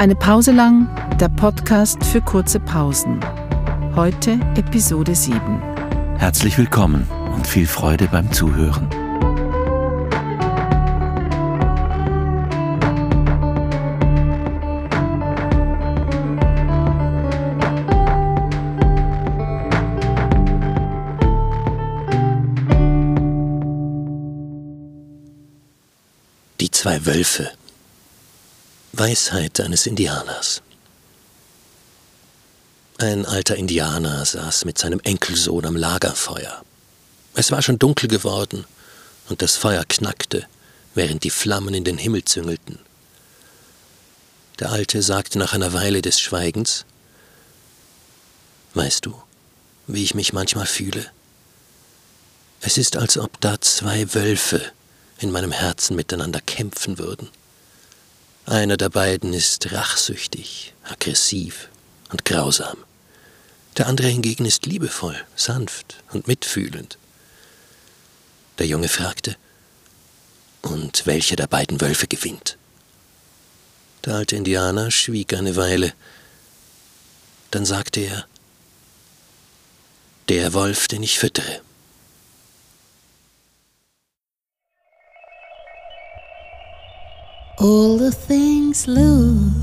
Eine Pause lang, der Podcast für kurze Pausen. Heute Episode 7. Herzlich willkommen und viel Freude beim Zuhören. Die zwei Wölfe. Weisheit eines Indianers. Ein alter Indianer saß mit seinem Enkelsohn am Lagerfeuer. Es war schon dunkel geworden, und das Feuer knackte, während die Flammen in den Himmel züngelten. Der Alte sagte nach einer Weile des Schweigens Weißt du, wie ich mich manchmal fühle? Es ist, als ob da zwei Wölfe in meinem Herzen miteinander kämpfen würden. Einer der beiden ist rachsüchtig, aggressiv und grausam. Der andere hingegen ist liebevoll, sanft und mitfühlend. Der Junge fragte, und welcher der beiden Wölfe gewinnt? Der alte Indianer schwieg eine Weile. Dann sagte er, der Wolf, den ich füttere. things.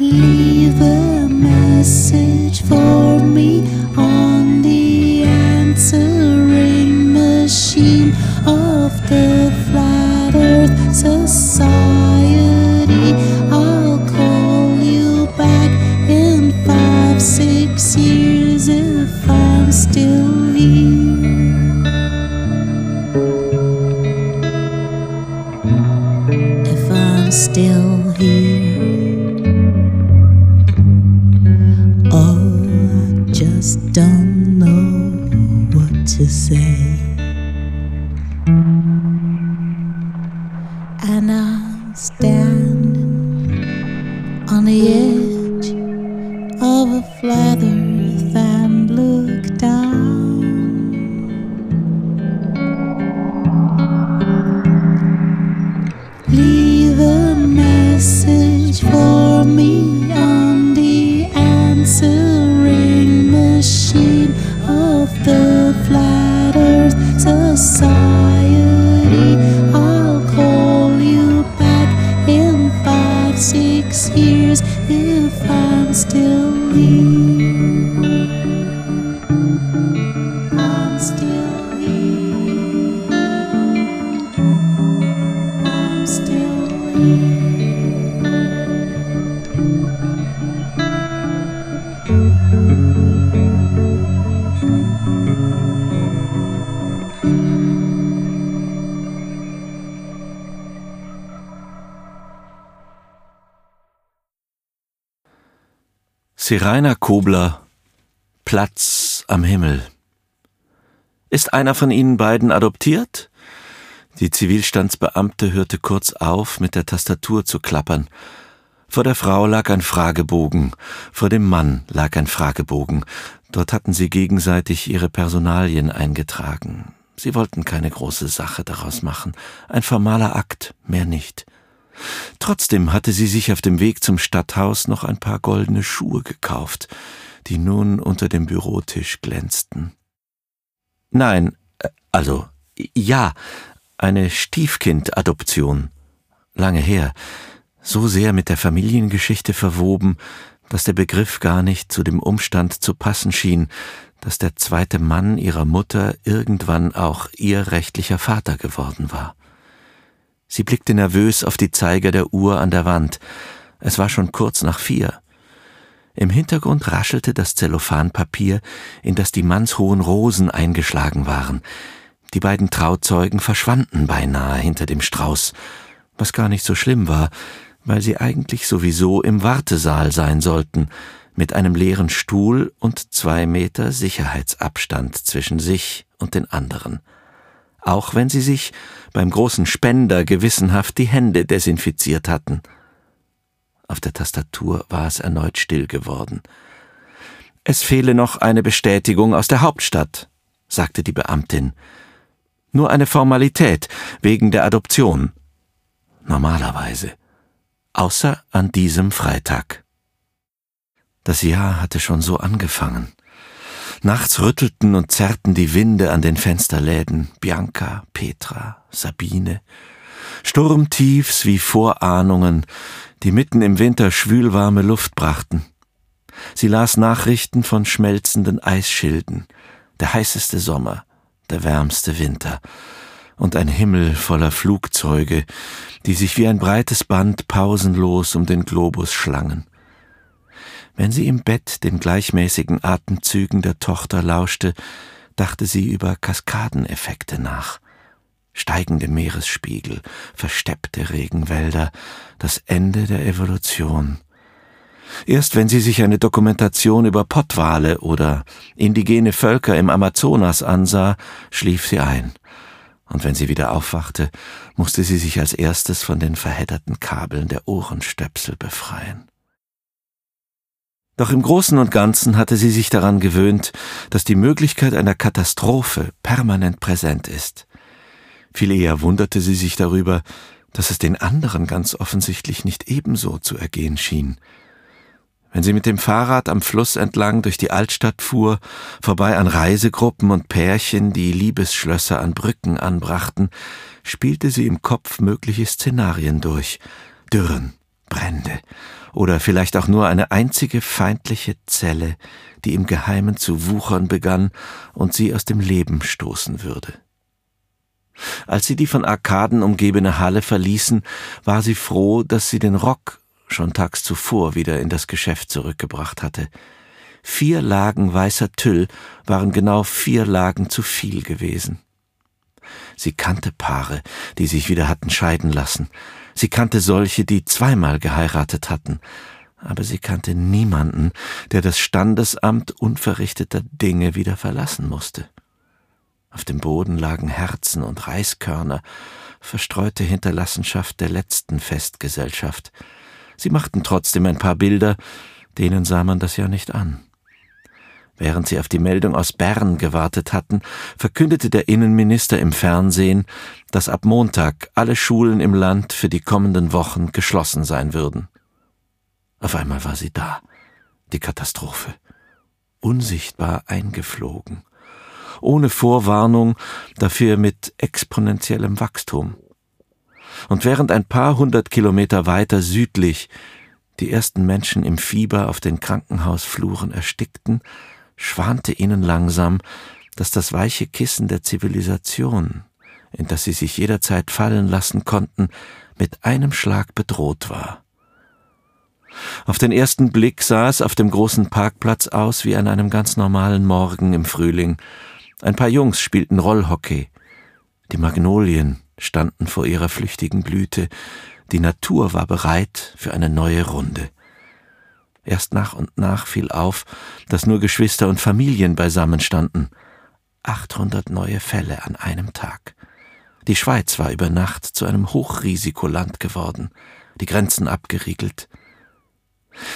Leave a message for Seraina Kobler Platz am Himmel. Ist einer von Ihnen beiden adoptiert? Die Zivilstandsbeamte hörte kurz auf, mit der Tastatur zu klappern. Vor der Frau lag ein Fragebogen, vor dem Mann lag ein Fragebogen. Dort hatten sie gegenseitig ihre Personalien eingetragen. Sie wollten keine große Sache daraus machen, ein formaler Akt, mehr nicht. Trotzdem hatte sie sich auf dem Weg zum Stadthaus noch ein paar goldene Schuhe gekauft, die nun unter dem Bürotisch glänzten. Nein, äh, also ja, eine Stiefkind-Adoption. Lange her, so sehr mit der Familiengeschichte verwoben, dass der Begriff gar nicht zu dem Umstand zu passen schien, dass der zweite Mann ihrer Mutter irgendwann auch ihr rechtlicher Vater geworden war. Sie blickte nervös auf die Zeiger der Uhr an der Wand. Es war schon kurz nach vier. Im Hintergrund raschelte das Zellophanpapier, in das die mannshohen Rosen eingeschlagen waren. Die beiden Trauzeugen verschwanden beinahe hinter dem Strauß, was gar nicht so schlimm war, weil sie eigentlich sowieso im Wartesaal sein sollten, mit einem leeren Stuhl und zwei Meter Sicherheitsabstand zwischen sich und den anderen. Auch wenn sie sich beim großen Spender gewissenhaft die Hände desinfiziert hatten. Auf der Tastatur war es erneut still geworden. Es fehle noch eine Bestätigung aus der Hauptstadt, sagte die Beamtin. Nur eine Formalität wegen der Adoption. Normalerweise. Außer an diesem Freitag. Das Jahr hatte schon so angefangen. Nachts rüttelten und zerrten die Winde an den Fensterläden Bianca, Petra, Sabine. Sturmtiefs wie Vorahnungen, die mitten im Winter schwülwarme Luft brachten. Sie las Nachrichten von schmelzenden Eisschilden, der heißeste Sommer, der wärmste Winter und ein Himmel voller Flugzeuge, die sich wie ein breites Band pausenlos um den Globus schlangen. Wenn sie im Bett den gleichmäßigen Atemzügen der Tochter lauschte, dachte sie über Kaskadeneffekte nach. Steigende Meeresspiegel, versteppte Regenwälder, das Ende der Evolution. Erst wenn sie sich eine Dokumentation über Pottwale oder indigene Völker im Amazonas ansah, schlief sie ein. Und wenn sie wieder aufwachte, musste sie sich als erstes von den verhedderten Kabeln der Ohrenstöpsel befreien. Doch im Großen und Ganzen hatte sie sich daran gewöhnt, dass die Möglichkeit einer Katastrophe permanent präsent ist. Viel eher wunderte sie sich darüber, dass es den anderen ganz offensichtlich nicht ebenso zu ergehen schien. Wenn sie mit dem Fahrrad am Fluss entlang durch die Altstadt fuhr, vorbei an Reisegruppen und Pärchen, die Liebesschlösser an Brücken anbrachten, spielte sie im Kopf mögliche Szenarien durch. Dürren, Brände, oder vielleicht auch nur eine einzige feindliche Zelle, die im Geheimen zu wuchern begann und sie aus dem Leben stoßen würde. Als sie die von Arkaden umgebene Halle verließen, war sie froh, dass sie den Rock schon tags zuvor wieder in das Geschäft zurückgebracht hatte. Vier Lagen weißer Tüll waren genau vier Lagen zu viel gewesen. Sie kannte Paare, die sich wieder hatten scheiden lassen, Sie kannte solche, die zweimal geheiratet hatten, aber sie kannte niemanden, der das Standesamt unverrichteter Dinge wieder verlassen musste. Auf dem Boden lagen Herzen und Reiskörner, verstreute Hinterlassenschaft der letzten Festgesellschaft. Sie machten trotzdem ein paar Bilder, denen sah man das ja nicht an. Während sie auf die Meldung aus Bern gewartet hatten, verkündete der Innenminister im Fernsehen, dass ab Montag alle Schulen im Land für die kommenden Wochen geschlossen sein würden. Auf einmal war sie da, die Katastrophe, unsichtbar eingeflogen, ohne Vorwarnung, dafür mit exponentiellem Wachstum. Und während ein paar hundert Kilometer weiter südlich die ersten Menschen im Fieber auf den Krankenhausfluren erstickten, schwante ihnen langsam, dass das weiche Kissen der Zivilisation, in das sie sich jederzeit fallen lassen konnten, mit einem Schlag bedroht war. Auf den ersten Blick sah es auf dem großen Parkplatz aus wie an einem ganz normalen Morgen im Frühling. Ein paar Jungs spielten Rollhockey. Die Magnolien standen vor ihrer flüchtigen Blüte. Die Natur war bereit für eine neue Runde. Erst nach und nach fiel auf, dass nur Geschwister und Familien beisammen standen. 800 neue Fälle an einem Tag. Die Schweiz war über Nacht zu einem Hochrisikoland geworden, die Grenzen abgeriegelt.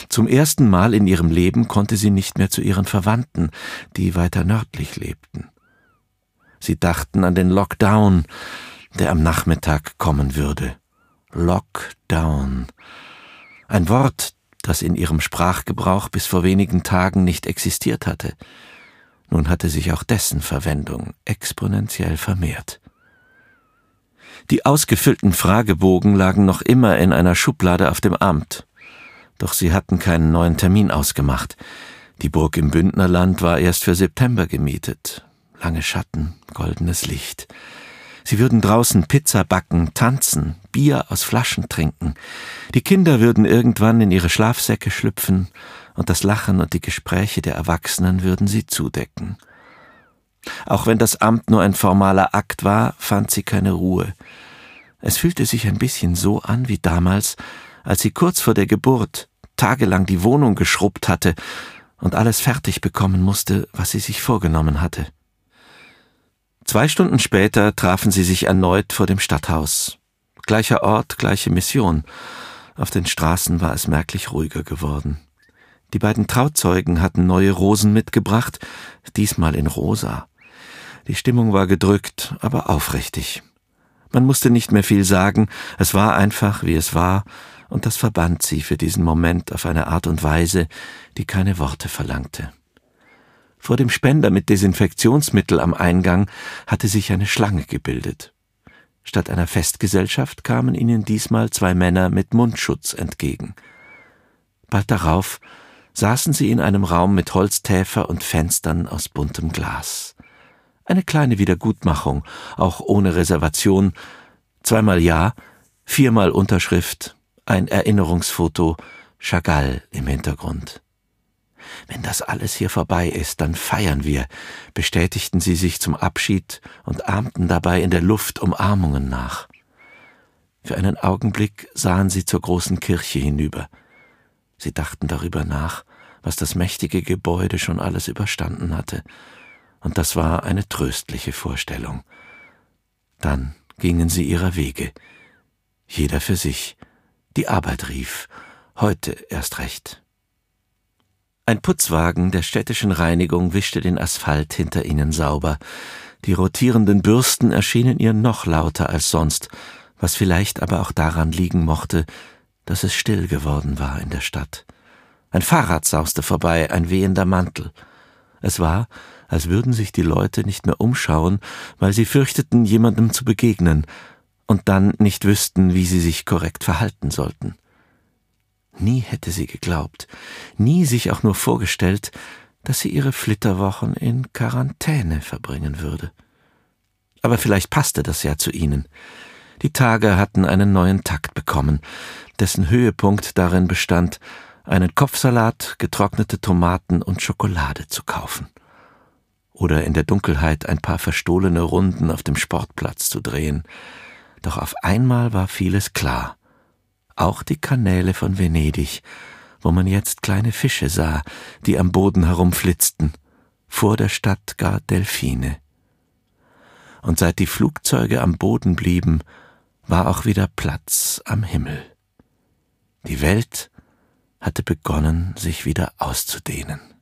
Zum ersten Mal in ihrem Leben konnte sie nicht mehr zu ihren Verwandten, die weiter nördlich lebten. Sie dachten an den Lockdown, der am Nachmittag kommen würde. Lockdown. Ein Wort, das in ihrem Sprachgebrauch bis vor wenigen Tagen nicht existiert hatte. Nun hatte sich auch dessen Verwendung exponentiell vermehrt. Die ausgefüllten Fragebogen lagen noch immer in einer Schublade auf dem Amt. Doch sie hatten keinen neuen Termin ausgemacht. Die Burg im Bündnerland war erst für September gemietet. Lange Schatten, goldenes Licht. Sie würden draußen Pizza backen, tanzen, Bier aus Flaschen trinken. Die Kinder würden irgendwann in ihre Schlafsäcke schlüpfen und das Lachen und die Gespräche der Erwachsenen würden sie zudecken. Auch wenn das Amt nur ein formaler Akt war, fand sie keine Ruhe. Es fühlte sich ein bisschen so an wie damals, als sie kurz vor der Geburt tagelang die Wohnung geschrubbt hatte und alles fertig bekommen musste, was sie sich vorgenommen hatte. Zwei Stunden später trafen sie sich erneut vor dem Stadthaus. Gleicher Ort, gleiche Mission. Auf den Straßen war es merklich ruhiger geworden. Die beiden Trauzeugen hatten neue Rosen mitgebracht, diesmal in rosa. Die Stimmung war gedrückt, aber aufrichtig. Man musste nicht mehr viel sagen, es war einfach, wie es war, und das verband sie für diesen Moment auf eine Art und Weise, die keine Worte verlangte. Vor dem Spender mit Desinfektionsmittel am Eingang hatte sich eine Schlange gebildet. Statt einer Festgesellschaft kamen ihnen diesmal zwei Männer mit Mundschutz entgegen. Bald darauf saßen sie in einem Raum mit Holztäfer und Fenstern aus buntem Glas. Eine kleine Wiedergutmachung, auch ohne Reservation, zweimal Ja, viermal Unterschrift, ein Erinnerungsfoto, Chagall im Hintergrund. Wenn das alles hier vorbei ist, dann feiern wir, bestätigten sie sich zum Abschied und ahmten dabei in der Luft Umarmungen nach. Für einen Augenblick sahen sie zur großen Kirche hinüber. Sie dachten darüber nach, was das mächtige Gebäude schon alles überstanden hatte, und das war eine tröstliche Vorstellung. Dann gingen sie ihrer Wege, jeder für sich. Die Arbeit rief, heute erst recht. Ein Putzwagen der städtischen Reinigung wischte den Asphalt hinter ihnen sauber. Die rotierenden Bürsten erschienen ihr noch lauter als sonst, was vielleicht aber auch daran liegen mochte, dass es still geworden war in der Stadt. Ein Fahrrad sauste vorbei, ein wehender Mantel. Es war, als würden sich die Leute nicht mehr umschauen, weil sie fürchteten, jemandem zu begegnen und dann nicht wüssten, wie sie sich korrekt verhalten sollten. Nie hätte sie geglaubt, nie sich auch nur vorgestellt, dass sie ihre Flitterwochen in Quarantäne verbringen würde. Aber vielleicht passte das ja zu ihnen. Die Tage hatten einen neuen Takt bekommen, dessen Höhepunkt darin bestand, einen Kopfsalat, getrocknete Tomaten und Schokolade zu kaufen. Oder in der Dunkelheit ein paar verstohlene Runden auf dem Sportplatz zu drehen. Doch auf einmal war vieles klar auch die Kanäle von Venedig, wo man jetzt kleine Fische sah, die am Boden herumflitzten, vor der Stadt gar Delfine. Und seit die Flugzeuge am Boden blieben, war auch wieder Platz am Himmel. Die Welt hatte begonnen, sich wieder auszudehnen.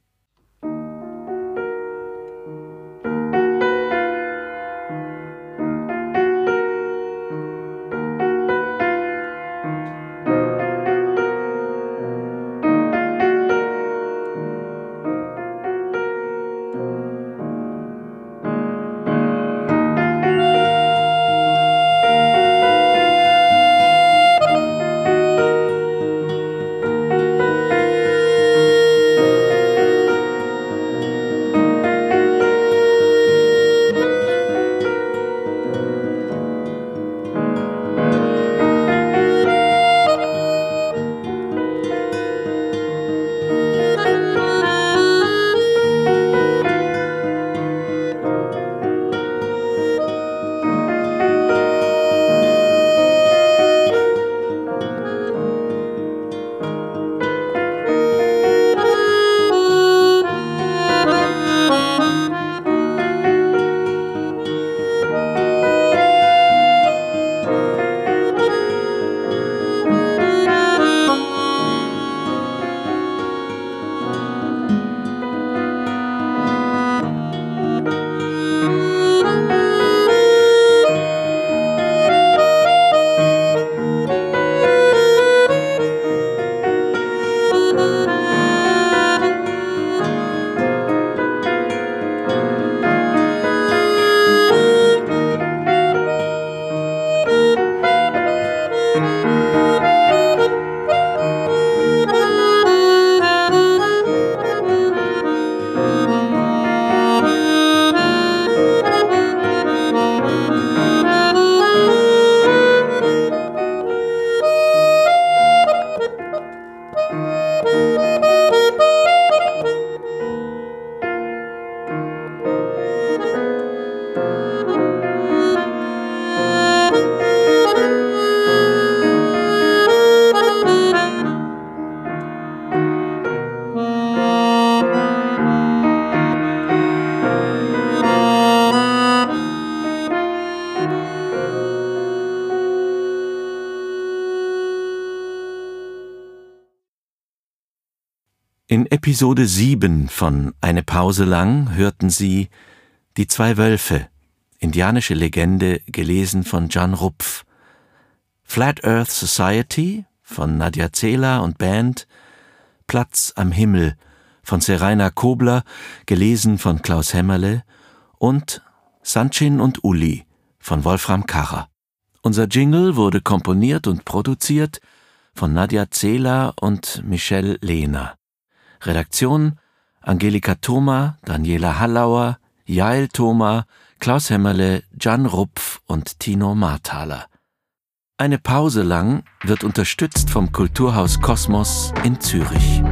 In Episode 7 von Eine Pause lang hörten Sie Die zwei Wölfe, indianische Legende, gelesen von John Rupf. Flat Earth Society von Nadja Zehler und Band, Platz am Himmel von Seraina Kobler, gelesen von Klaus Hämmerle und Sanchin und Uli von Wolfram Karrer. Unser Jingle wurde komponiert und produziert von Nadja Zehler und Michelle Lehner. Redaktion Angelika Thoma, Daniela Hallauer, Jael Thoma, Klaus Hämmerle, Jan Rupf und Tino Marthaler. Eine Pause lang wird unterstützt vom Kulturhaus Kosmos in Zürich.